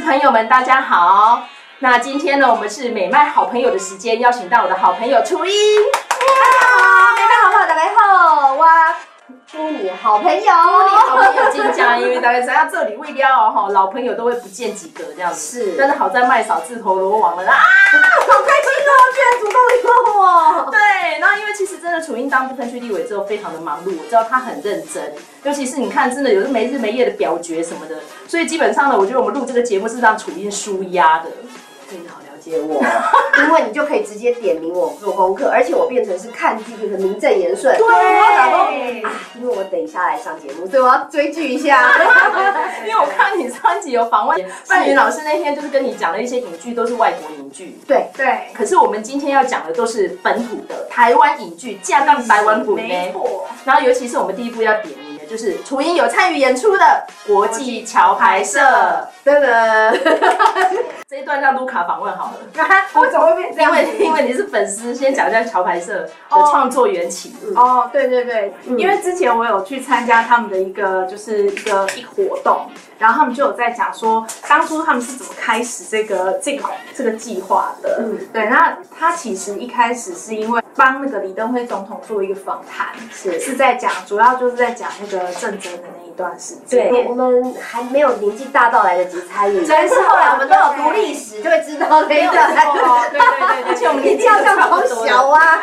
朋友们，大家好。那今天呢，我们是美麦好朋友的时间，邀请到我的好朋友初一。大家好，美麦好朋友大家好，哇，祝你好朋友，祝你好朋友金家，因为大家知道这里未了哦，哈，老朋友都会不见几个这样子。是，但是好在麦嫂自投罗网了啊，好开心哦，居然主动联络我。对，然后因为其实真的楚英当部分区立委之后非常的忙碌，我知道他很认真，尤其是你看真的有时没日没夜的表决什么的，所以基本上呢，我觉得我们录这个节目是让楚英舒压的。真的好了解我，因为你就可以直接点名我做功课，而且我变成是看剧就是名正言顺。对，啊，因为我等一下来上节目，所以我要追剧一下。因为我看你上一集有访问范云老师，那天就是跟你讲了一些影剧，都是外国影剧。对对。可是我们今天要讲的都是本土的台湾影剧，架杠台湾本。没错。然后尤其是我们第一部要点就是楚英有参与演出的国际桥牌社。噔噔。这一段让卢卡访问好了。我怎么会变这样？因为 因为你是粉丝，先讲一下桥牌社的创作缘起。哦，对对对，因为之前我有去参加他们的一个就是一个一活动，然后他们就有在讲说，当初他们是怎么开始这个这个这个计划的。嗯，对，那他其实一开始是因为帮那个李登辉总统做一个访谈，是是在讲，主要就是在讲那个政争的那一段时间。对，我们还没有年纪大到来得及参与，但是后来我们都有读。历史就会知道那个，对对对对，而且我们年纪好像好小啊。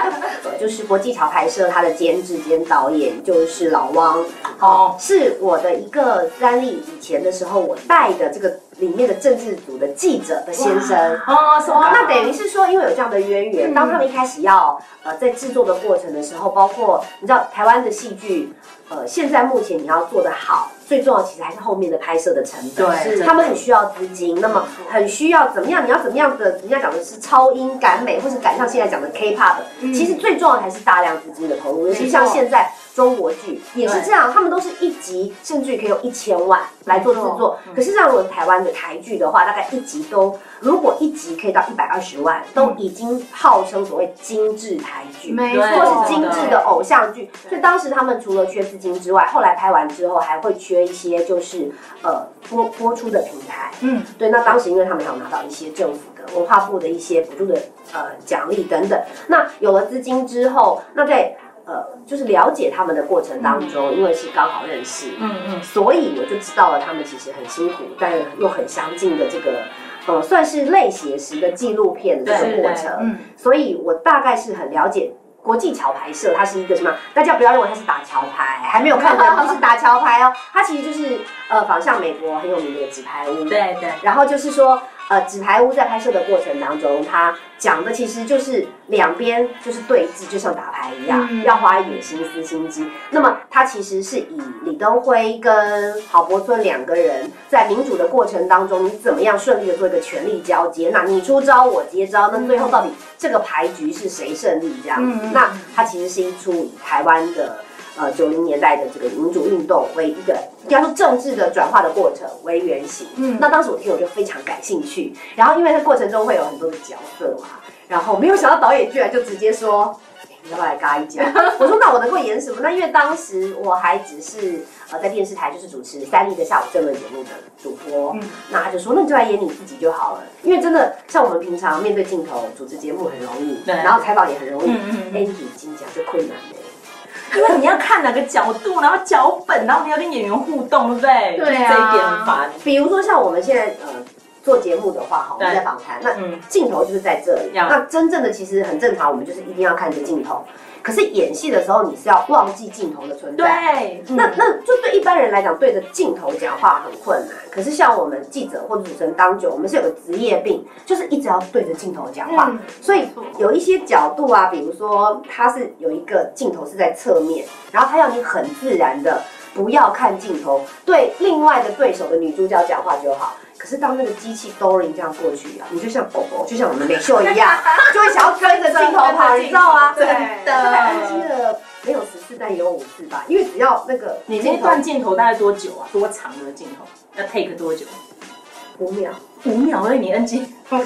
就是国际桥牌社，他的监制兼导演就是老汪，哦，是我的一个三例以前的时候我带的这个里面的政治组的记者的先生哦，那等于是说，因为有这样的渊源，当他们一开始要呃在制作的过程的时候，包括你知道台湾的戏剧，呃，现在目前你要做得好。最重要其实还是后面的拍摄的成本，对，他们很需要资金，那么很需要怎么样？你要怎么样的？人家讲的是超英赶美，或是赶上现在讲的 K-pop，其实最重要的还是大量资金的投入，尤其像现在。中国剧也是这样，他们都是一集甚至可以有一千万来做制作。可是像我们台湾的台剧的话，大概一集都如果一集可以到一百二十万，都已经号称所谓精致台剧，没错，或是精致的偶像剧。所以当时他们除了缺资金之外，后来拍完之后还会缺一些就是呃播播出的平台。嗯，对。那当时因为他们还有拿到一些政府的文化部的一些补助的呃奖励等等。那有了资金之后，那在呃，就是了解他们的过程当中，因为是刚好认识，嗯嗯，所以我就知道了他们其实很辛苦，但又很相近的这个，呃，算是类写实的纪录片的这个过程，嗯，所以我大概是很了解国际桥牌社，它是一个什么？大家不要认为它是打桥牌，还没有看的不是打桥牌哦，它其实就是呃仿效美国很有名的纸牌屋，对对，然后就是说。呃，纸牌屋在拍摄的过程当中，他讲的其实就是两边就是对峙，就像打牌一样，嗯、要花一点心思心机。那么他其实是以李登辉跟郝柏村两个人在民主的过程当中，你怎么样顺利的做一个权力交接？那你出招，我接招，那最后到底这个牌局是谁胜利？这样子，嗯、那他其实是一出以台湾的。呃，九零年代的这个民主运动为一个，应该说政治的转化的过程为原型。嗯，那当时我听我就非常感兴趣。然后因为这过程中会有很多的角色嘛，然后没有想到导演居然就直接说，你要不要来嘎一脚？我说那我能够演什么？那因为当时我还只是呃在电视台就是主持三立的下午政论节目的主播，嗯，那他就说那你就来演你自己就好了。因为真的像我们平常面对镜头主持节目很容易，对，然后采访也很容易，嗯嗯，Andy 金奖就困难的。因为你要看哪个角度，然后脚本，然后你要跟演员互动，对不对？对啊，这一点很烦。比如说像我们现在呃做节目的话，好，我们在访谈，那镜头就是在这里。那真正的其实很正常，我们就是一定要看着镜头。可是演戏的时候，你是要忘记镜头的存在。对，那那就对一般人来讲，对着镜头讲话很困难。可是像我们记者或者主持人当久，我们是有个职业病，就是一直要对着镜头讲话。所以有一些角度啊，比如说他是有一个镜头是在侧面，然后他要你很自然的不要看镜头，对另外的对手的女主角讲话就好。可是当那个机器 Dory 这样过去啊，你就像狗狗，就像我们美秀一样，就会想要跟着镜头跑，你知道吗？真的没有十次，但也有五次吧，因为只要那个你那段镜头大概多久啊？多长的镜头？要 take 多久？五秒，五秒而已，你 NG。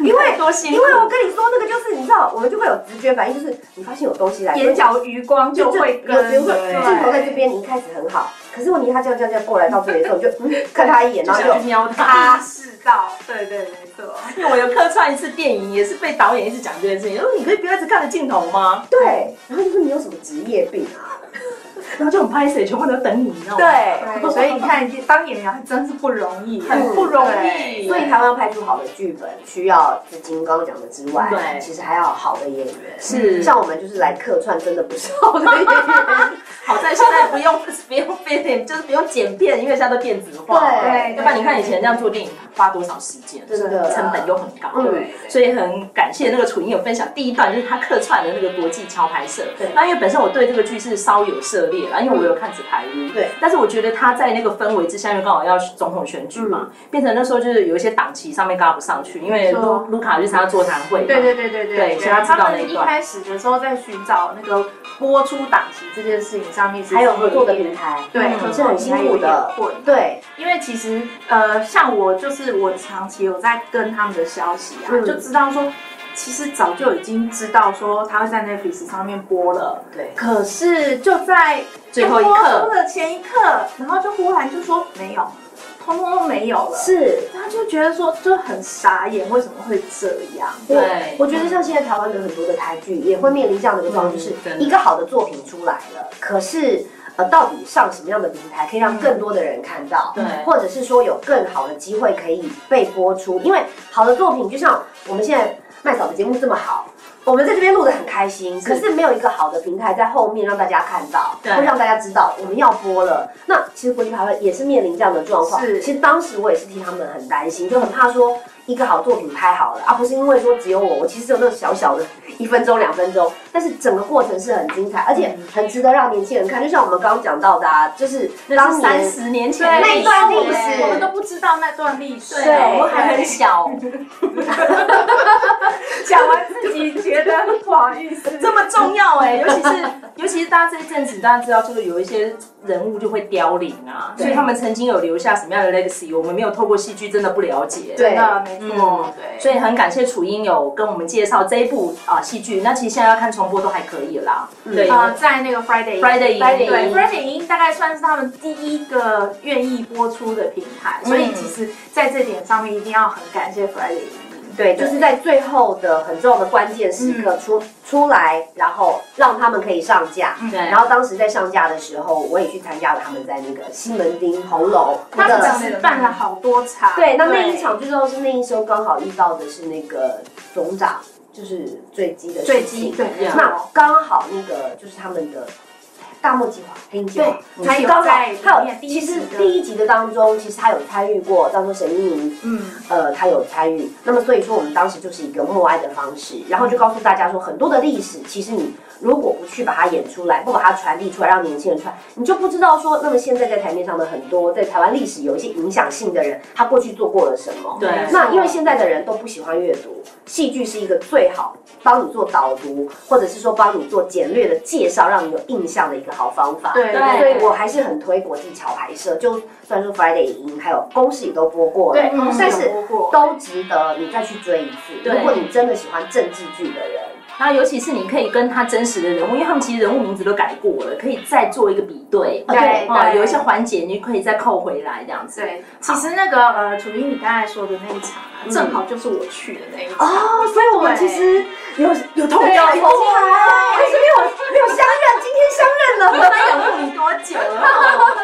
因为多辛苦，因为我跟你说那个就是你知道，我们就会有直觉反应，就是你发现有东西来，眼角余光就会跟。比如说镜头在这边，你一开始很好。可是问题他这样这样这样过来到这里的时候，你就、嗯、看他一眼，然后就去瞄他。他是到，对对没错。因为我有客串一次电影，也是被导演一直讲这件事情，说你可以不要一直看着镜头吗？对，然后就说你有什么职业病啊？然后就很拍谁，全部都等你，你知道吗？对，所以你看，当演员还真是不容易，很不容易。所以台湾要拍出好的剧本，需要资金，刚刚讲的之外，对，其实还要好的演员。是，像我们就是来客串，真的不是好的演员。好在现在不用不用变，就是不用剪片，因为现在都电子化。对，要不然你看以前这样做电影花多少时间，真的成本又很高。对，所以很感谢那个楚英有分享第一段，就是他客串的那个国际桥牌社。对，那因为本身我对这个剧是稍有涉猎。因为我有看纸牌屋，对，但是我觉得他在那个氛围之下，因为刚好要总统选举嘛，变成那时候就是有一些档期上面嘎不上去，因为卢卢卡去参加座谈会，对对对对对，对，所以他知道那一段。一开始的时候在寻找那个播出档期这件事情上面，还有合作的平台，对，可是很辛苦的，对，因为其实呃，像我就是我长期有在跟他们的消息啊，就知道说。其实早就已经知道说他会在 Netflix 上面播了，对。可是就在最后一刻的前一刻，然后就忽然就说没有，通通都没有了。是，他就觉得说就很傻眼，为什么会这样？对，我觉得像现在台湾的很多的台剧也会面临这样的一个状况，就是一个好的作品出来了，可是呃，到底上什么样的平台可以让更多的人看到？对，或者是说有更好的机会可以被播出？因为好的作品就像我们现在。麦嫂的节目这么好，我们在这边录得很开心，可是没有一个好的平台在后面让大家看到，会让大家知道我们要播了。那其实国际台湾也是面临这样的状况。是，其实当时我也是替他们很担心，就很怕说一个好作品拍好了，而不是因为说只有我，我其实只有那个小小的一分钟两分钟，但是整个过程是很精彩，而且很值得让年轻人看。就像我们刚刚讲到的，啊，就是当三十年前那一段历史，我们都不知道那段历史，对，我们还很小。讲完自己觉得不好意思，这么重要哎，尤其是尤其是大家这一阵子，大家知道就是有一些人物就会凋零啊，所以他们曾经有留下什么样的 legacy，我们没有透过戏剧真的不了解。对的，没错，对。所以很感谢楚英有跟我们介绍这一部啊戏剧，那其实现在要看重播都还可以啦。对啊，在那个 Friday Friday Friday 对 Friday 大概算是他们第一个愿意播出的平台，所以其实在这点上面一定要很感谢 Friday。对，就是在最后的很重要的关键时刻出、嗯、出来，然后让他们可以上架。对，然后当时在上架的时候，我也去参加了他们在那个西门町红楼，他们当时办了好多场。对，那那一场最重要是那一周刚好遇到的是那个总长就是坠机的坠机，对，那刚好那个就是他们的。大漠计划，黑鹰计划，才刚好，他有其实第一集的当中，其实他有参与过，当做沈一鸣，嗯，呃，他有参与。那么所以说，我们当时就是一个默哀的方式，然后就告诉大家说，很多的历史，其实你如果不去把它演出来，不把它传递出来，让年轻人传，你就不知道说，那么现在在台面上的很多在台湾历史有一些影响性的人，他过去做过了什么？对。那因为现在的人都不喜欢阅读，戏剧是一个最好帮你做导读，或者是说帮你做简略的介绍，让你有印象的一个。好方法，对，所以我还是很推国际桥牌社。就虽然说 Friday 影音还有公式也都播过了，对，但是都值得你再去追一次。如果你真的喜欢政治剧的人，然后尤其是你可以跟他真实的人物，因为他们其实人物名字都改过了，可以再做一个比对。对，有一些环节你可以再扣回来这样子。对，其实那个呃，楚英你刚才说的那一场啊，正好就是我去的那一场哦，所以我们其实有有同样的同台，还是没有没有相认，今天相认了。我们仰慕你多久了？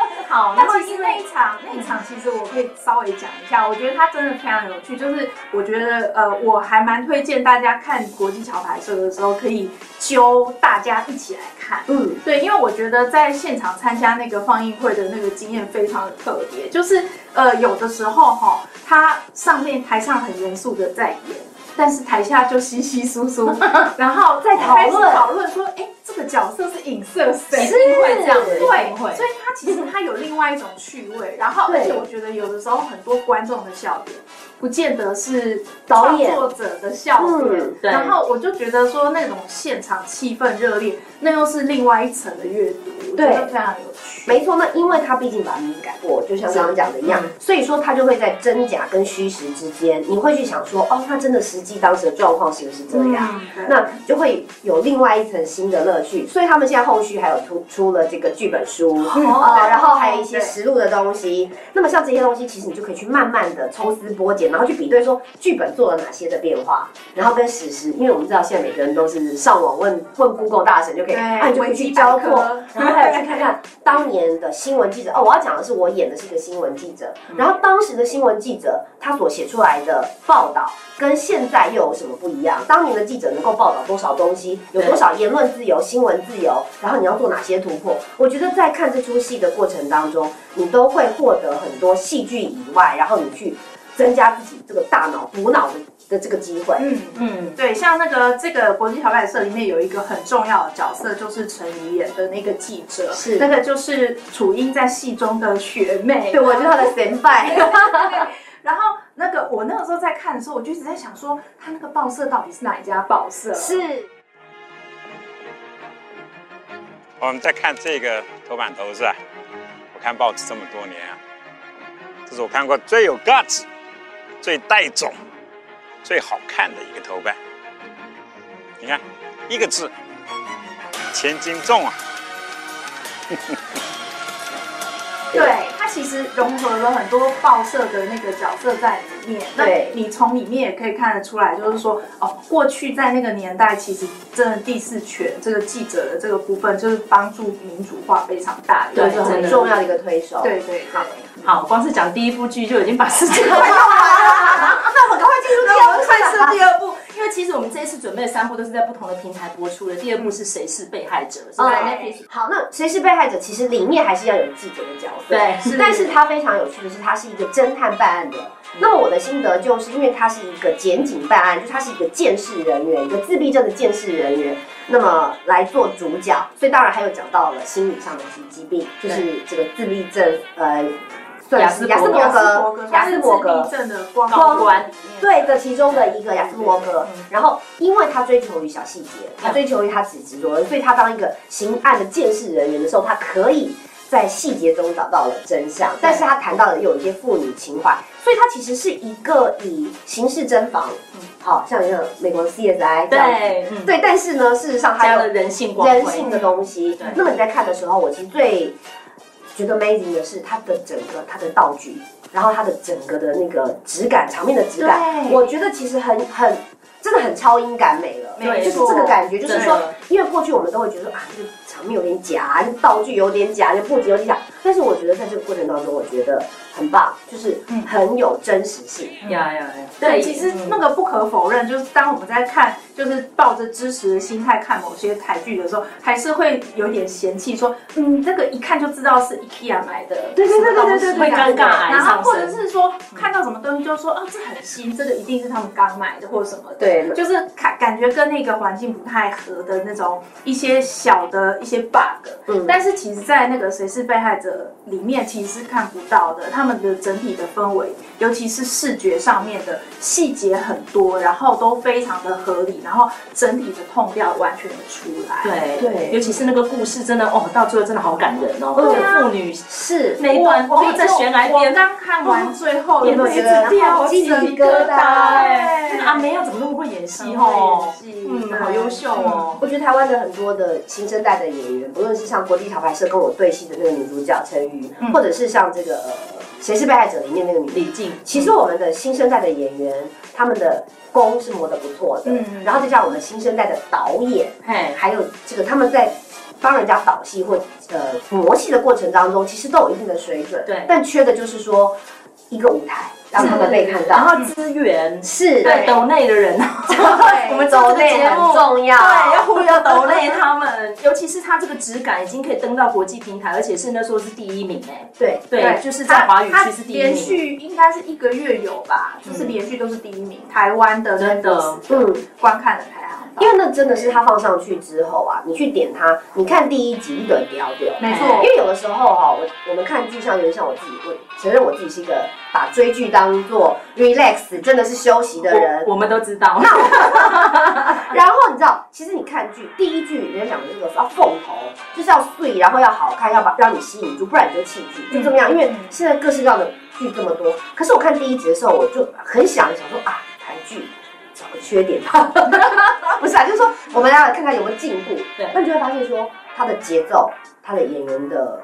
好，那其实那一场那一场，其实我可以稍微讲一下，我觉得它真的非常有趣。就是我觉得呃，我还蛮推荐大家看国际桥牌社的时候，可以揪大家一起来看。嗯，对，因为我觉得在现场参加那个放映会的那个经验非常的特别，就是呃，有的时候哈，它上面台上很严肃的在演，但是台下就稀稀疏疏，然后再讨论讨论说，哎。这个角色是影射谁？是会这样的，对，所以他其实他有另外一种趣味。然后，而且我觉得有的时候很多观众的笑点不见得是导演作者的笑点。然后我就觉得说那种现场气氛热烈，那又是另外一层的阅读，对，非常有趣。没错，那因为他毕竟把名字改过，就像刚刚讲的一样，所以说他就会在真假跟虚实之间，你会去想说，哦，他真的实际当时的状况是不是这样？那就会有另外一层新的乐趣。所以他们现在后续还有出出了这个剧本书啊，然后还有一些实录的东西。那么像这些东西，其实你就可以去慢慢的抽丝剥茧，然后去比对说剧本做了哪些的变化，然后跟史实，因为我们知道现在每个人都是上网问问 Google 大神就可以，那你就可以去交错，然后还有去看看当年的新闻记者哦，我要讲的是我演的是一个新闻记者，然后当时的新闻记者他所写出来的报道跟现在又有什么不一样？当年的记者能够报道多少东西，有多少言论自由、新闻自由，然后你要做哪些突破？我觉得在看这出戏的过程当中，你都会获得很多戏剧以外，然后你去增加自己这个大脑补脑的的这个机会。嗯嗯，对，像那个这个国际桥牌社里面有一个很重要的角色，就是陈怡演的那个记者，是那个就是楚英在戏中的学妹，对，我就是她的先辈。然后那个我那个时候在看的时候，我就一直在想说，他那个报社到底是哪一家报社？是。我们在看这个头版头是吧？我看报纸这么多年啊，这是我看过最有 guts、最带种、最好看的一个头冠。你看，一个字，千斤重啊！对。它其实融合了很多报社的那个角色在里面，对，那你从里面也可以看得出来，就是说哦，过去在那个年代，其实真的第四权这个记者的这个部分，就是帮助民主化非常大的，对，是很重要的一个推手。对对，好，好，光是讲第一部剧就已经把时间快用完了，那我们赶快进入第二部，开始第二部。因为其实我们这一次准备的三部都是在不同的平台播出的。第二部是谁是被害者？是在 Netflix。好，那谁是被害者？其实里面还是要有记者的角色。对，但是它非常有趣的是，它是一个侦探办案的。那么我的心得就是，因为它是一个检警办案，就它是一个鉴识人员，一个自闭症的鉴识人员，那么来做主角。所以当然还有讲到了心理上的疾疾病，就是这个自闭症，呃。亚斯亚斯伯格，雅斯伯格对的，其中的一个雅斯伯格。然后，因为他追求于小细节，他追求于他只执着，所以他当一个刑案的监视人员的时候，他可以在细节中找到了真相。但是他谈到的又有一些父女情怀，所以他其实是一个以刑事侦防，好像一个美国的 CSI 这样。子，对，但是呢，事实上还有人性人性的东西。那么你在看的时候，我其实最。觉得 amazing 的是它的整个它的道具，然后它的整个的那个质感，场面的质感，我觉得其实很很真的很超英感美了。对，就是这个感觉，就是说，因为过去我们都会觉得啊，这个场面有点假，这道具有点假，这布景有点假。但是我觉得在这个过程当中，我觉得很棒，就是很有真实性。呀呀呀！对，其实那个不可否认，就是当我们在看。就是抱着支持的心态看某些台剧的时候，还是会有点嫌弃，说，嗯，这个一看就知道是 IKEA 买的，对对对对对对，会尴尬。然后或者是说看到什么东西就说，啊，这很新，这个一定是他们刚买的或者什么的，对，就是感感觉跟那个环境不太合的那种一些小的一些 bug。嗯，但是其实，在那个谁是被害者里面，其实是看不到的，他们的整体的氛围，尤其是视觉上面的细节很多，然后都非常的合理。然后整体的痛调完全出来，对对，尤其是那个故事，真的哦，到最后真的好感人哦。而且妇女是那一段，我在悬崖边，刚看完最后，眼泪掉，鸡皮疙瘩。哎，阿梅要怎么那么会演戏哦？嗯，好优秀哦。我觉得台湾的很多的新生代的演员，不论是像国际桥牌社跟我对戏的那个女主角陈瑜，或者是像这个谁是被害者里面那个女李静，其实我们的新生代的演员，他们的。功是磨得不错的，嗯，然后就像我们新生代的导演，嘿，还有这个他们在帮人家导戏或呃磨戏的过程当中，其实都有一定的水准，对，但缺的就是说一个舞台。让他们被看到，然后资源是对抖内的人，我们抖内很重要，对，要忽悠抖内他们，尤其是他这个质感已经可以登到国际平台，而且是那时候是第一名哎，对。对，就是在华语区是第一名，连续应该是一个月有吧，就是连续都是第一名，台湾的真的。嗯观看的排行。因为那真的是他放上去之后啊，你去点它，你看第一集一个人不要掉，没错。因为有的时候哈，我我们看剧像有点像我自己，我承认我自己是一个把追剧当做 relax，真的是休息的人。我，我们都知道。那 然后你知道，其实你看剧第一句人家讲的这个要凤头，就是要碎，然后要好看，要把让你吸引住，不然你就弃剧，就这么样。因为现在各式各样的剧这么多，可是我看第一集的时候，我就很想想说啊，台剧。找个缺点，不是啊，就是说我们要看看有没有进步。对，那你就会发现说，他的节奏，他的演员的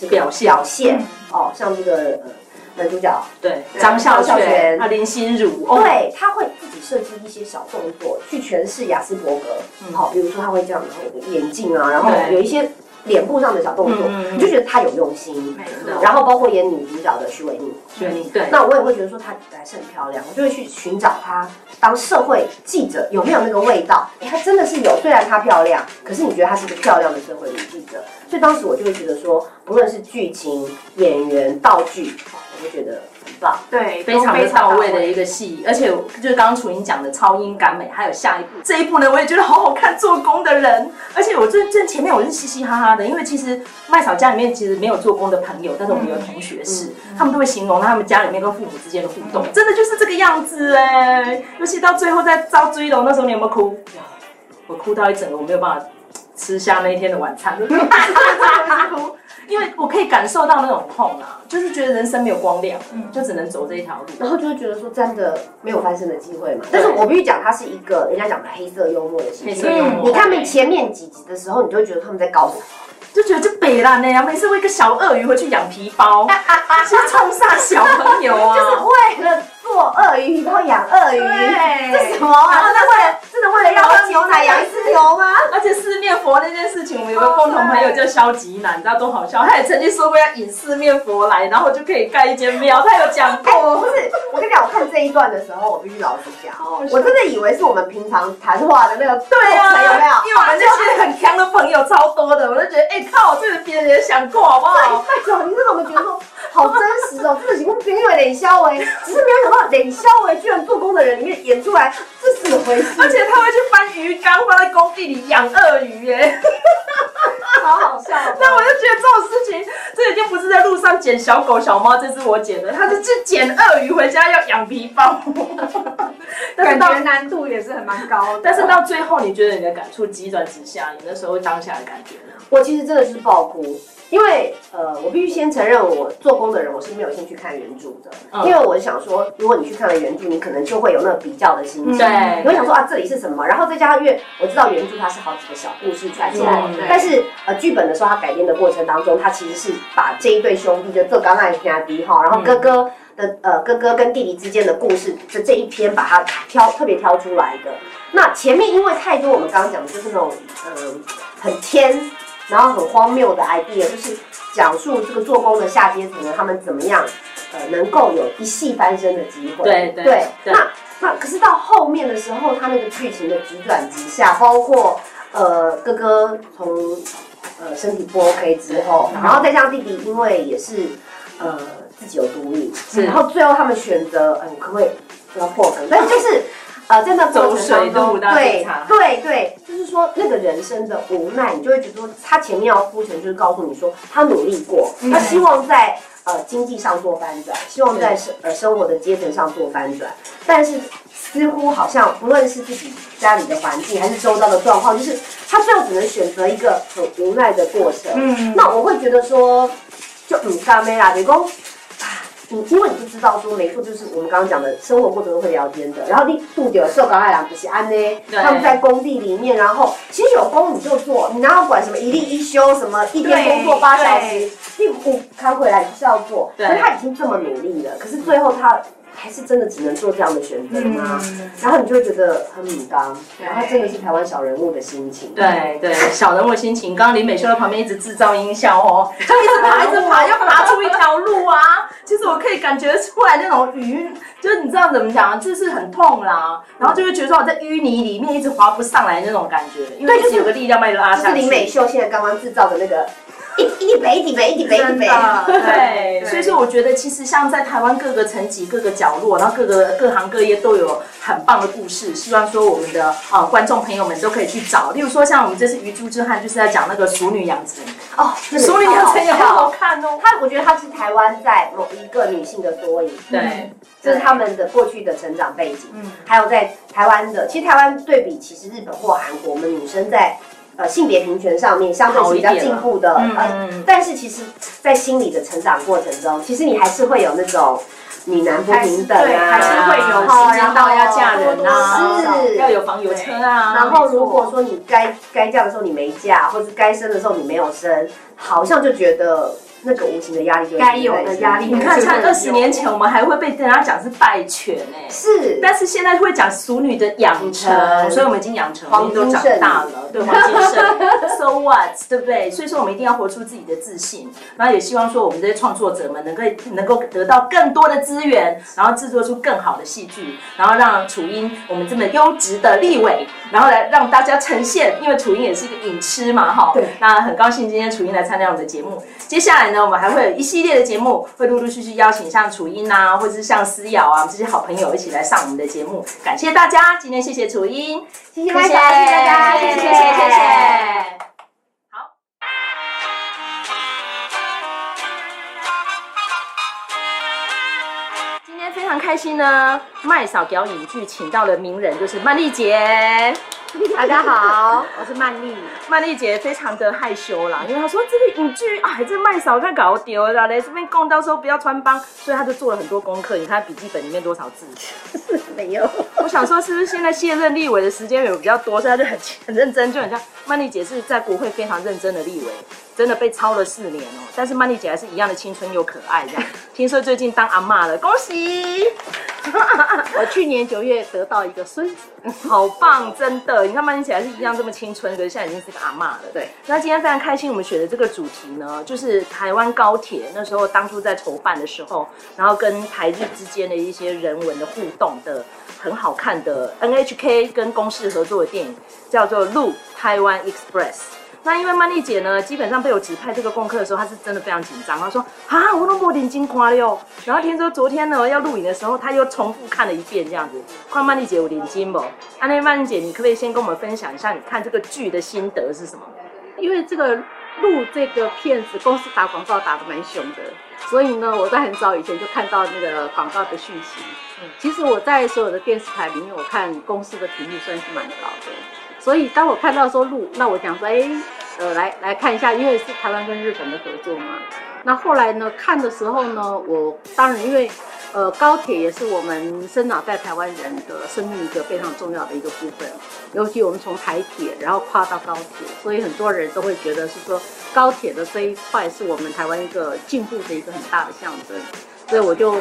这个表现，表现哦，像这个呃男主角，对，张孝全啊，林心如，对，他会自己设计一些小动作去诠释雅斯伯格，好，比如说他会这样子，眼镜啊，然后有一些。脸部上的小动作，你就觉得他有用心。然后包括演女主角的许玮甯，许玮甯对，那我也会觉得说她还是很漂亮，我就会去寻找她当社会记者有没有那个味道。哎，她真的是有，虽然她漂亮，可是你觉得她是个漂亮的社会女记者，所以当时我就会觉得说，不论是剧情、演员、道具，我就觉得很棒。对，非常的到位的一个戏，而且就是刚刚楚莹讲的超英赶美，还有下一部这一部呢，我也觉得好好看。做工的人，而且我最最前面我是嘻嘻哈哈的，因为其实麦嫂家里面其实没有做工的朋友，但是我们有同学是，嗯嗯、他们都会形容他们家里面跟父母之间的互动，嗯、真的就是这个样子哎。尤其到最后在遭追龙那时候，你有没有哭？我哭到一整个我没有办法吃下那一天的晚餐。因为我可以感受到那种痛啊，就是觉得人生没有光亮，嗯，就只能走这一条路，然后就会觉得说真的没有翻身的机会嘛。但是我必须讲，它是一个人家讲的黑色幽默的戏，黑色幽默。你看没前面几集的时候，你就会觉得他们在搞什么，就觉得这北烂那样，每次为一个小鳄鱼回去养皮包，是冲杀小朋友啊，就是为了。做鳄鱼，然后养鳄鱼，这什么啊？那为了真的为了要喝牛奶养一只牛吗？而且四面佛那件事情，我们有个共同朋友叫萧吉南，你知道多好笑？他也曾经说过要引四面佛来，然后就可以盖一间庙。他有讲过，不是？我跟你讲，我看这一段的时候，我必须老实讲，我真的以为是我们平常谈话的那个对啊，有没有？因为我们这些很强的朋友超多的，我就觉得，哎靠，这个别人也想过好不好？太巧，你怎么觉得说好真实哦？这个节目别以为冷肖维，只是没有想到。冷肖维居然做工的人里面演出来，这是怎么回事？而且他会去翻鱼缸，放在工地里养鳄鱼耶，好好笑。那我就觉得这种事情，这已经不是在路上捡小狗小猫，这是我捡的，他是去捡鳄鱼回家要养皮包，感觉难度也是很蛮高的。但是到最后，你觉得你的感触急转直下，你那时候当下的感觉呢？我其实真的是爆哭。因为呃，我必须先承认，我做工的人我是没有兴趣看原著的，嗯、因为我想说，如果你去看了原著，你可能就会有那个比较的心情，对、嗯，你会想说啊，这里是什么？然后再加上，因为我知道原著它是好几个小故事串起来，嗯、但是呃，剧本的时候它改编的过程当中，它其实是把这一对兄弟就做刚爱兄弟哈，然后哥哥的呃哥哥跟弟弟之间的故事，就这一篇把它挑特别挑出来的。那前面因为太多，我们刚刚讲的就是那种嗯、呃、很天。然后很荒谬的 idea，就是讲述这个做工的下阶层呢，他们怎么样，呃，能够有一系翻身的机会。对对。对那那可是到后面的时候，他那个剧情的急转直下，包括呃哥哥从呃身体不 OK 之后，然后再加上弟弟，因为也是呃自己有毒瘾，然后最后他们选择，嗯、呃，可不可以不要破梗？但就是。呃，在那过程当中，对对对，就是说那个人生的无奈，你就会觉得说，他前面要铺陈，就是告诉你说，他努力过，他希望在呃经济上做翻转，希望在生呃生活的阶层上做翻转，但是似乎好像不论是自己家里的环境，还是周遭的状况，就是他最后只能选择一个很无奈的过程。嗯，那我会觉得说，就嗯，干没啦，比如你因为你就知道说，没错，就是我们刚刚讲的生活过程中会聊天的。然后你杜丢受高海郎不是安呢？他们在工地里面，然后其实有工你就做，你哪有管什么一例一休，什么一天工作八小时，你不扛回来你是要做。可是他已经这么努力了，可是最后他。还是真的只能做这样的选择吗？嗯、然后你就会觉得很母刚，然后真的是台湾小人物的心情。对对，小人物的心情。刚刚林美秀在旁边一直制造音效哦，就一直爬，一直爬，要爬出一条路啊。其 实我可以感觉出来那种鱼，就是你知道怎么讲，就是很痛啦。然后就会觉得说我在淤泥里面一直滑不上来那种感觉，因为就是有个力量把你拉下去。就是林美秀现在刚刚制造的那个。一一直背，一直背，一直背，一直背。对，所以说我觉得其实像在台湾各个层级、各个角落，然后各个各行各业都有很棒的故事。希望说我们的啊观众朋友们都可以去找。例如说像我们这次鱼珠之憾，就是在讲那个熟女养成哦，熟女养成也很好看哦。它我觉得它是台湾在某一个女性的缩影，对，这是他们的过去的成长背景，嗯，还有在台湾的，其实台湾对比其实日本或韩国，我们女生在。呃，性别平权上面相对是比较进步的，呃，但是其实，在心理的成长过程中，其实你还是会有那种女男不平等啊，还是会有时间到要嫁人啊，是要有房有车啊。然后如果说你该该嫁的时候你没嫁，或者该生的时候你没有生，好像就觉得。那个无形的压力就该有的压力。你看，像二十年前，我们还会被人家讲是败犬哎，是。但是现在会讲淑女的养成，所以我们已经养成，我们都长大了，对，黄金圣。So what，对不对？所以说我们一定要活出自己的自信，然后也希望说我们这些创作者们能够能够得到更多的资源，然后制作出更好的戏剧，然后让楚英我们这么优质的立委，然后来让大家呈现，因为楚英也是一个影痴嘛，哈。对。那很高兴今天楚英来参加我们的节目，接下来。呢，我们还会有一系列的节目，会陆陆续续邀请像楚英啊，或者是像思瑶啊这些好朋友一起来上我们的节目。感谢大家，今天谢谢楚英，谢谢大家，谢谢大家，谢谢谢谢开心呢，麦嫂表演剧请到了名人，就是曼丽姐。大家好，我是曼丽。曼丽姐非常的害羞啦，因为她说这个影剧啊，这麦嫂在搞丢了，来这边供，到时候不要穿帮，所以她就做了很多功课。你看笔记本里面多少字？没有。我想说，是不是现在卸任立委的时间有比较多，所以她就很很认真，就很像曼丽姐是在国会非常认真的立委，真的被抄了四年哦。但是曼丽姐还是一样的青春又可爱这样。听说最近当阿嬷了，恭喜！我去年九月得到一个孙子，好棒，真的！你看曼妮起来是一样这么青春，可是现在已经是个阿妈了。对，那今天非常开心，我们选的这个主题呢，就是台湾高铁那时候当初在筹办的时候，然后跟台日之间的一些人文的互动的很好看的 NHK 跟公视合作的电影，叫做《路台湾 Express》。那因为曼丽姐呢，基本上被我指派这个功课的时候，她是真的非常紧张。她说：“啊，我都没点睛夸了哟。”然后听说昨天呢要录影的时候，她又重复看了一遍这样子。看曼丽姐有点睛不？啊，那曼丽姐，你可不可以先跟我们分享一下你看这个剧的心得是什么？因为这个录这个片子，公司打广告打得蛮凶的，所以呢，我在很早以前就看到那个广告的讯息。其实我在所有的电视台里面，我看公司的频率算是蛮高的。所以当我看到说录，那我想说，哎，呃，来来看一下，因为是台湾跟日本的合作嘛。那后来呢，看的时候呢，我当然因为，呃，高铁也是我们生长在台湾人的生命一个非常重要的一个部分。尤其我们从台铁然后跨到高铁，所以很多人都会觉得是说高铁的这一块是我们台湾一个进步的一个很大的象征。所以我就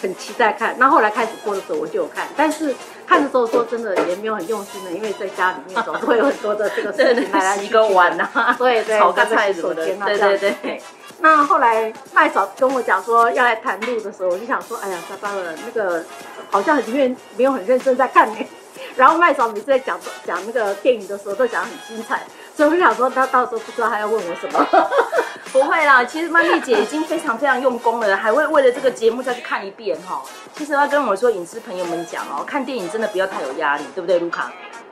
很期待看。那后来开始播的时候我就有看，但是。看的时候说真的也没有很用心的，因为在家里面总是会有很多的这个事情 来来去去，洗个碗呐，对对，炒个菜什么的，对对对。那后来麦嫂跟我讲说要来谈路的时候，我就想说，哎呀，糟糕了，那个好像里面没有很认真在看呢。然后麦嫂每次在讲讲那个电影的时候都讲得很精彩，所以我就想说他到时候不知道他要问我什么。不会啦，其实曼丽姐已经非常非常用功了，还会为了这个节目再去看一遍哈。其实要跟我说，影视朋友们讲哦，看电影真的不要太有压力，对不对，卢卡？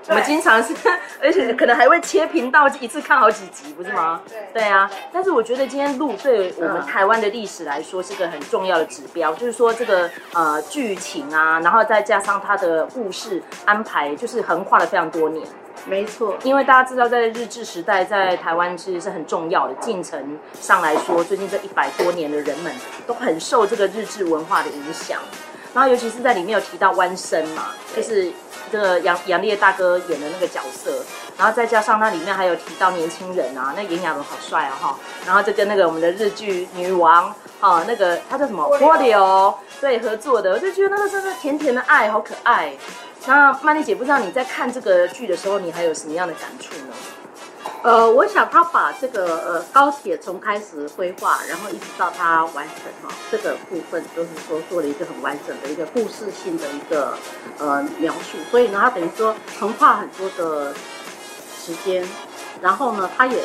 我们经常是，而且可能还会切频道，一次看好几集，不是吗？对对，对啊。但是我觉得今天录对我们台湾的历史来说是个很重要的指标，就是说这个呃剧情啊，然后再加上它的故事安排，就是横跨了非常多年。没错，因为大家知道，在日治时代，在台湾其实是很重要的进程上来说，最近这一百多年的人们都很受这个日治文化的影响。然后尤其是在里面有提到弯身嘛，就是这个杨杨烈大哥演的那个角色，然后再加上它里面还有提到年轻人啊，那炎亚纶好帅啊哈，然后就跟那个我们的日剧女王啊，那个她叫什么波流对合作的，我就觉得那个真的甜甜的爱，好可爱。那曼丽姐，不知道你在看这个剧的时候，你还有什么样的感触呢？呃，我想他把这个呃高铁从开始规划，然后一直到它完成哈，这个部分都是说做了一个很完整的一个故事性的一个呃描述。所以呢，它等于说横跨很多的时间，然后呢，它也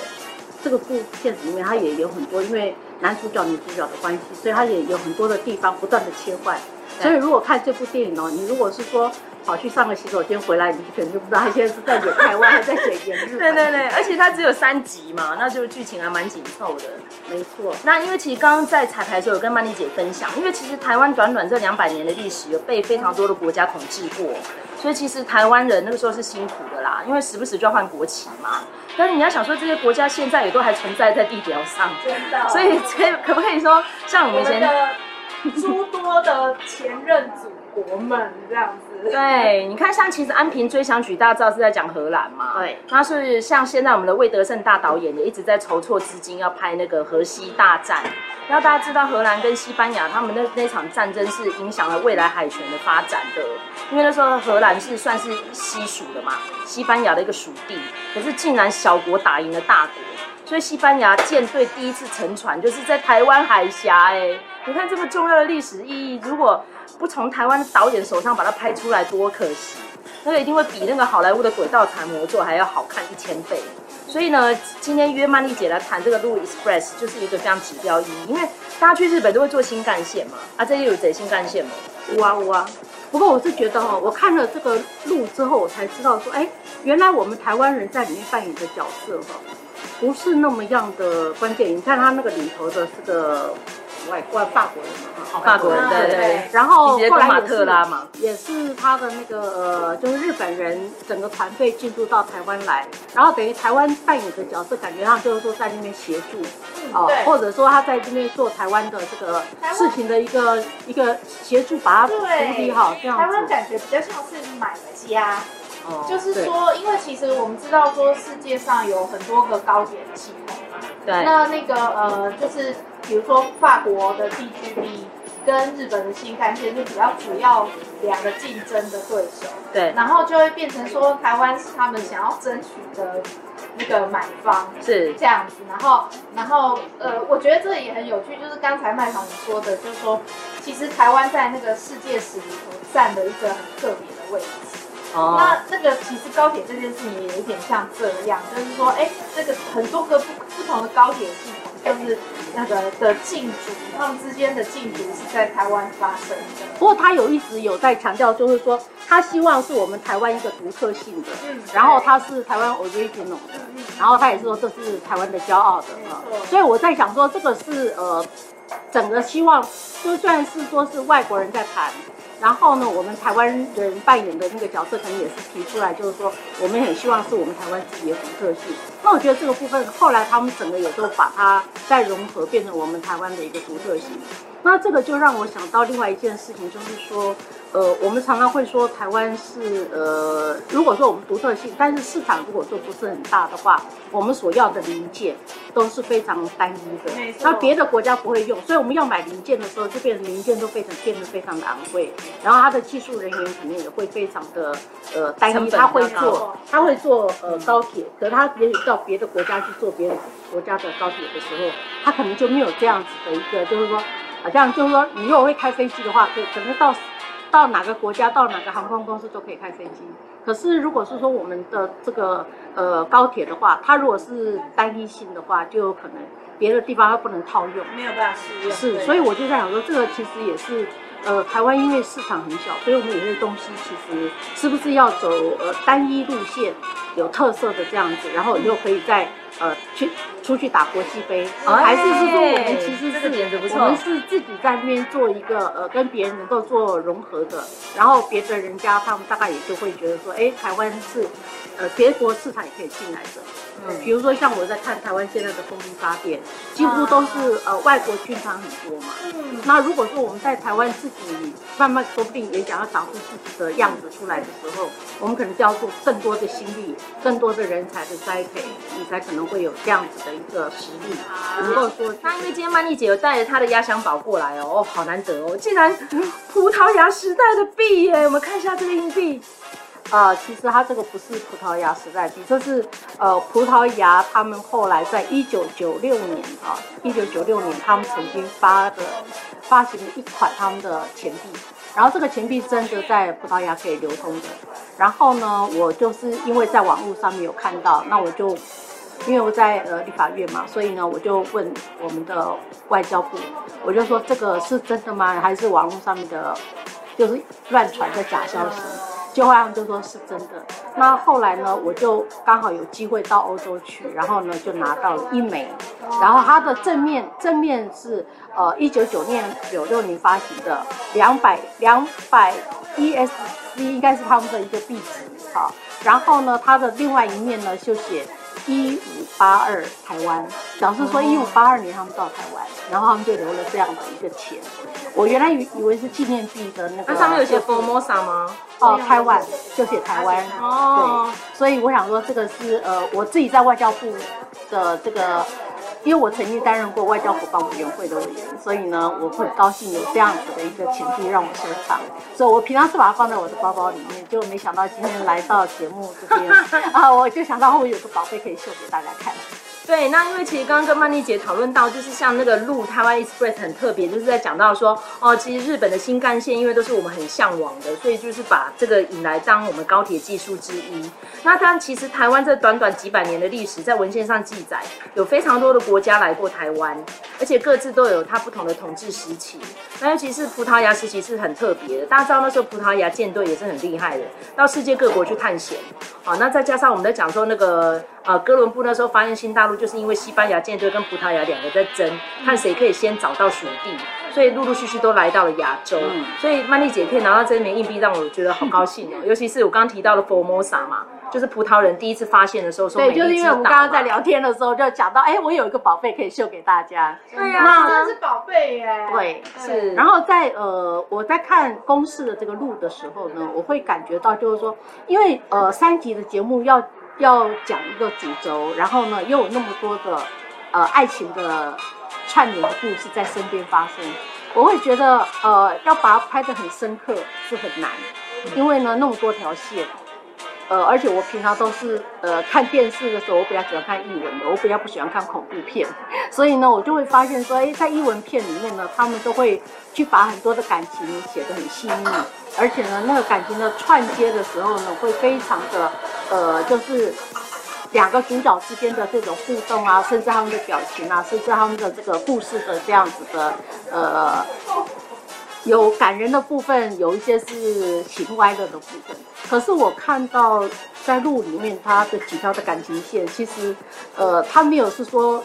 这个部片子里面，它也有很多，因为男主角女主角的关系，所以它也有很多的地方不断的切换。所以如果看这部电影哦，你如果是说跑去上个洗手间回来，你可能就不知道他现在是在演台湾还在演演日本。对对对，而且它只有三集嘛，那就剧情还蛮紧凑的。没错。那因为其实刚刚在彩排的时候有跟曼妮姐分享，因为其实台湾短短这两百年的历史，有被非常多的国家统治过，所以其实台湾人那个时候是辛苦的啦，因为时不时就要换国旗嘛。但是你要想说，这些国家现在也都还存在在地表上，真的。所以这可不可以说，像我们以前的诸多的前任祖国们这样子？对，你看，像其实《安平追想曲》，大家知道是在讲荷兰嘛？对。那是像现在我们的魏德胜大导演也一直在筹措资金，要拍那个荷西大战。然后大家知道，荷兰跟西班牙他们那那场战争是影响了未来海权的发展的，因为那时候荷兰是算是西属的嘛，西班牙的一个属地。可是竟然小国打赢了大国，所以西班牙舰队第一次沉船就是在台湾海峡。哎，你看这么重要的历史意义，如果不从台湾导演手上把它拍出来，多可惜！那个一定会比那个好莱坞的轨道残魔咒还要好看一千倍。所以呢，今天约曼丽姐来谈这个路 Express，就是一个非常指标意义，因为大家去日本都会坐新干线嘛，啊，这里有贼新干线吗？哇哇！不过我是觉得哈，我看了这个路之后，我才知道说，哎，原来我们台湾人在里面扮演的角色哈，不是那么样的关键。你看他那个里头的这个。外外法国人嘛，法国人对对，对，然后后来马特拉嘛，也是他的那个呃，就是日本人整个团队进驻到台湾来，然后等于台湾扮演的角色，感觉上就是说在那边协助，哦、嗯，或者说他在这边做台湾的这个事情的一个一个协助，把它处理好这样子。台湾感觉比较像是买家，哦，就是说，因为其实我们知道说世界上有很多个高铁系统嘛，对，那那个呃就是。比如说法国的 TGV 跟日本的新干线是比较主要两个竞争的对手，对，然后就会变成说台湾是他们想要争取的那个买方，是。这样子，然后然后呃，我觉得这也很有趣，就是刚才麦彤说的，就是说其实台湾在那个世界史里头占了一个很特别的位置，哦，那那个其实高铁这件事情也有一点像这样，就是说，哎，这个很多个不不同的高铁系统。就是那个的竞逐，他们之间的竞逐是在台湾发生的。不过他有一直有在强调，就是说他希望是我们台湾一个独特性的，嗯，然后他是台湾 original 的，嗯，然后他也是说这是台湾的骄傲的啊。所以我在想说，这个是呃，整个希望就算是说是外国人在谈。然后呢，我们台湾人扮演的那个角色，可能也是提出来，就是说，我们很希望是我们台湾自己的独特性。那我觉得这个部分，后来他们整个也都把它再融合，变成我们台湾的一个独特性。那这个就让我想到另外一件事情，就是说。呃，我们常常会说台湾是呃，如果说我们独特性，但是市场如果说不是很大的话，我们所要的零件都是非常单一的。那别的国家不会用，所以我们要买零件的时候，就变成零件都非常变得非常的昂贵。然后它的技术人员可能也会非常的呃单一，他会做他会做呃高铁，可是他也许到别的国家去做别的国家的高铁的时候，他可能就没有这样子的一个，就是说好像就是说你如果会开飞机的话，可可能到。到哪个国家，到哪个航空公司都可以开飞机。可是，如果是说我们的这个呃高铁的话，它如果是单一性的话，就有可能别的地方它不能套用，没有办法适用。是，所以我就在想说，这个其实也是呃台湾因为市场很小，所以我们有些东西其实是不是要走呃单一路线，有特色的这样子，然后你就可以再。呃，去出去打国际杯，还是是说我们其实是我们是自己在那边做一个呃，跟别人能够做融合的，然后别的人家他们大概也就会觉得说，哎，台湾是呃别国市场也可以进来的。嗯，比如说像我在看台湾现在的风力发电，几乎都是呃外国军厂很多嘛。嗯，那如果说我们在台湾自己慢慢说不定也想要长出自己的样子出来的时候，我们可能就要做更多的心力，更多的人才的栽培，你才可能会有这样子的一个实力，能够说。那因为今天曼丽姐有带着她的压箱宝过来哦，哦，好难得哦，竟然 葡萄牙时代的币耶，我们看一下这个硬币。呃，其实它这个不是葡萄牙时代币，这是呃葡萄牙他们后来在一九九六年啊，一九九六年他们曾经发的发行了一款他们的钱币，然后这个钱币真的在葡萄牙可以流通的。然后呢，我就是因为在网络上面有看到，那我就因为我在呃立法院嘛，所以呢，我就问我们的外交部，我就说这个是真的吗？还是网络上面的，就是乱传的假消息？就后来他们就说是真的。那后来呢，我就刚好有机会到欧洲去，然后呢就拿到了一枚，然后它的正面正面是呃一九九年九六年发行的两百两百 ESC，应该是他们的一个币值，好，然后呢它的另外一面呢就写一五八二台湾，表示说一五八二年他们到台湾，然后他们就留了这样的一个钱。我原来以以为是纪念币的那个，那上面有写 Formosa 吗？哦，台湾就写台湾。哦，对，所以我想说这个是呃，我自己在外交部的这个，因为我曾经担任过外交伙伴委员会的委员，所以呢，我会高兴有这样子的一个钱币让我收藏。所以我平常是把它放在我的包包里面，就没想到今天来到节目这边啊，我就想到我有个宝贝可以秀给大家看。对，那因为其实刚刚跟曼丽姐讨论到，就是像那个路台湾 Express 很特别，就是在讲到说，哦，其实日本的新干线，因为都是我们很向往的，所以就是把这个引来当我们高铁技术之一。那但，其实台湾这短短几百年的历史，在文献上记载，有非常多的国家来过台湾，而且各自都有它不同的统治时期。那尤其是葡萄牙时期是很特别的，大家知道那时候葡萄牙舰队也是很厉害的，到世界各国去探险。好，那再加上我们在讲说那个。呃，哥伦布那时候发现新大陆，就是因为西班牙舰队跟葡萄牙两个在争，看谁可以先找到属地，所以陆陆续续都来到了亚洲。嗯、所以曼丽姐可以拿到这枚硬币，让我觉得好高兴哦。尤其是我刚刚提到的 Formosa 嘛，就是葡萄人第一次发现的时候说，对，就是因为我们刚刚在聊天的时候就讲到，哎，我有一个宝贝可以秀给大家。对呀、啊，真的是宝贝耶。对，是。然后在呃，我在看公式的这个录的时候呢，我会感觉到就是说，因为呃，三集的节目要。要讲一个主轴，然后呢，又有那么多的呃爱情的串联的故事在身边发生，我会觉得呃要把它拍得很深刻是很难，因为呢那么多条线，呃而且我平常都是呃看电视的时候，我比较喜欢看译文的，我比较不喜欢看恐怖片，所以呢我就会发现说，哎，在译文片里面呢，他们都会去把很多的感情写得很细腻。而且呢，那个感情的串接的时候呢，会非常的，呃，就是两个主角之间的这种互动啊，甚至他们的表情啊，甚至他们的这个故事的这样子的，呃，有感人的部分，有一些是情歪了的部分。可是我看到在路里面，他的几条的感情线，其实，呃，他没有是说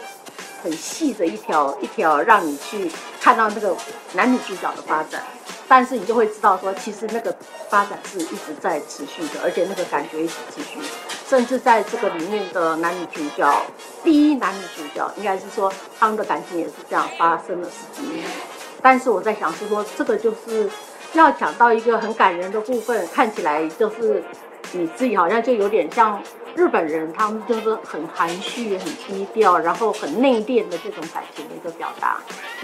很细的一条一条让你去看到那个男女主角的发展。但是你就会知道说，其实那个发展是一直在持续的，而且那个感觉一直持续，甚至在这个里面的男女主角，第一男女主角应该是说他们的感情也是这样发生了十几年。但是我在想是说，这个就是要讲到一个很感人的部分，看起来就是你自己好像就有点像。日本人他们就是很含蓄、很低调，然后很内敛的这种感情的一个表达，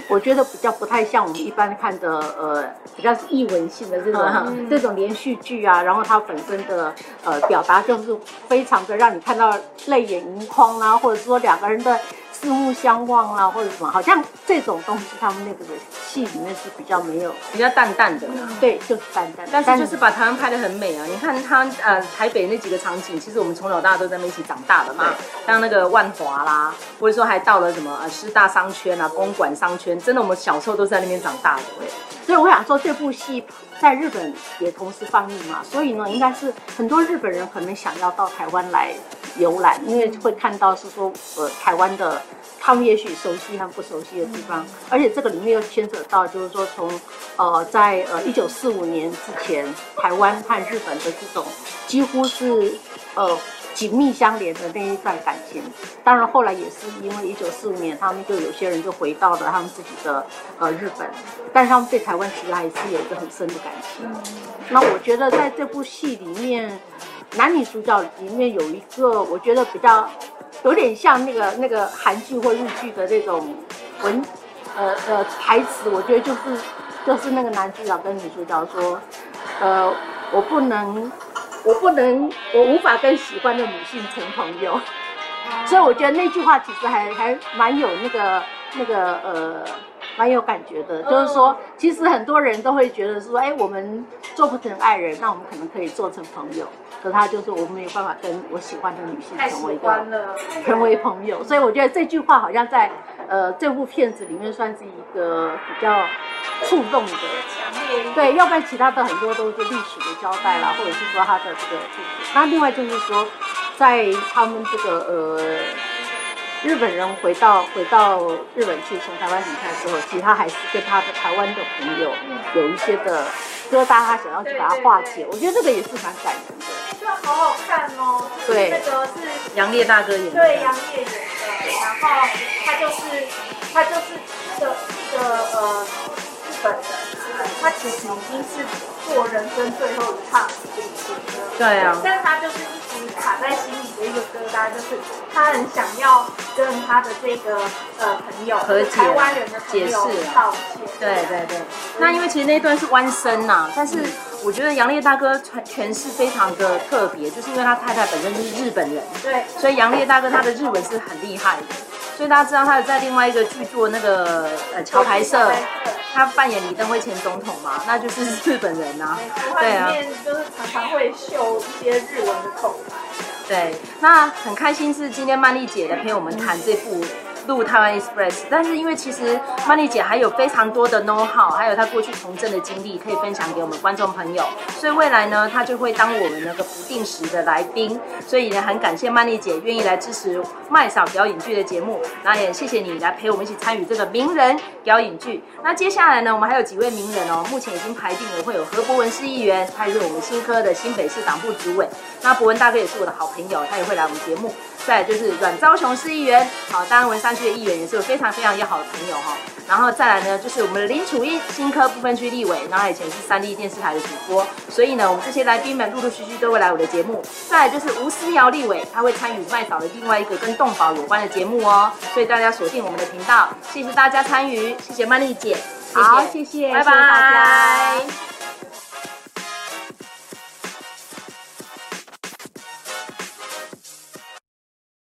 我觉得比较不太像我们一般看的呃，比较是译文性的这种、嗯、这种连续剧啊，然后它本身的呃表达就是非常的让你看到泪眼盈眶啊，或者说两个人的。四目相望啊，或者什么，好像这种东西，他们那个的戏里面是比较没有，比较淡淡的。对，就是淡淡。但是就是把台湾拍的很美啊！你看他呃台北那几个场景，其实我们从小到大都在那边一起长大的嘛。像那个万华啦，或者说还到了什么呃师大商圈啊、公馆商圈，真的我们小时候都是在那边长大的。对。所以我想说，这部戏在日本也同时放映嘛，所以呢，应该是很多日本人可能想要到台湾来游览，因为会看到是说呃台湾的。他们也许熟悉和不熟悉的地方，而且这个里面又牵扯到，就是说从，呃，在呃一九四五年之前，台湾和日本的这种几乎是呃紧密相连的那一段感情。当然后来也是因为一九四五年，他们就有些人就回到了他们自己的呃日本，但是他们对台湾其实还是有一个很深的感情。那我觉得在这部戏里面，男女主角里面有一个我觉得比较。有点像那个那个韩剧或日剧的那种文，呃呃台词，我觉得就是就是那个男主角跟女主角说，呃，我不能，我不能，我无法跟喜欢的女性成朋友，所以我觉得那句话其实还还蛮有那个那个呃蛮有感觉的。就是说，其实很多人都会觉得说，哎，我们做不成爱人，那我们可能可以做成朋友。可他就是我没有办法跟我喜欢的女性成为一个成为朋友。所以我觉得这句话好像在呃这部片子里面算是一个比较触动的。对，要不然其他的很多都是历史的交代啦，或者是说他的这个故事。那另外就是说，在他们这个呃。日本人回到回到日本去，从台湾离开之后，其实他还是跟他的台湾的朋友有一些的疙瘩，他想要去把它化解。我觉得这个也是蛮感人的。那句话好好看哦。对，这个是杨烈大哥演的。对，杨烈演的。然后他就是他就是那个那个呃日本人，他其实已经是做人生最后一趟旅行了。对啊。但他就是一直卡在心里的一个疙瘩，就是他很想要。跟他的这个呃朋友和，台湾人的朋友道歉。对对对。那因为其实那一段是弯身呐，但是我觉得杨烈大哥诠诠释非常的特别，就是因为他太太本身就是日本人，对，所以杨烈大哥他的日文是很厉害的。所以大家知道他有在另外一个剧作那个呃桥牌社，他扮演李登辉前总统嘛，那就是日本人呐。对啊。里面就是常常会秀一些日文的口白。对，那很开心是今天曼丽姐来陪我们谈这部。录台湾 Express，但是因为其实曼丽姐还有非常多的 know how，还有她过去从政的经历可以分享给我们观众朋友，所以未来呢，她就会当我们那个不定时的来宾。所以呢，很感谢曼丽姐愿意来支持麦嫂表演剧的节目，那也谢谢你来陪我们一起参与这个名人表演剧。那接下来呢，我们还有几位名人哦，目前已经排定了，会有何博文市议员，他也是我们新科的新北市党部主委。那博文大哥也是我的好朋友，他也会来我们节目。再就是阮昭雄市议员，好，当然文山区的议员也是我非常非常要好的朋友哈。然后再来呢，就是我们的林楚英新科不分区立委，然后以前是三立电视台的主播，所以呢，我们这些来宾们陆陆续续都会来我的节目。再来就是吴思瑶立委，他会参与麦嫂的另外一个跟动保有关的节目哦，所以大家锁定我们的频道，谢谢大家参与，谢谢曼丽姐，好，谢谢，拜拜。谢谢大家。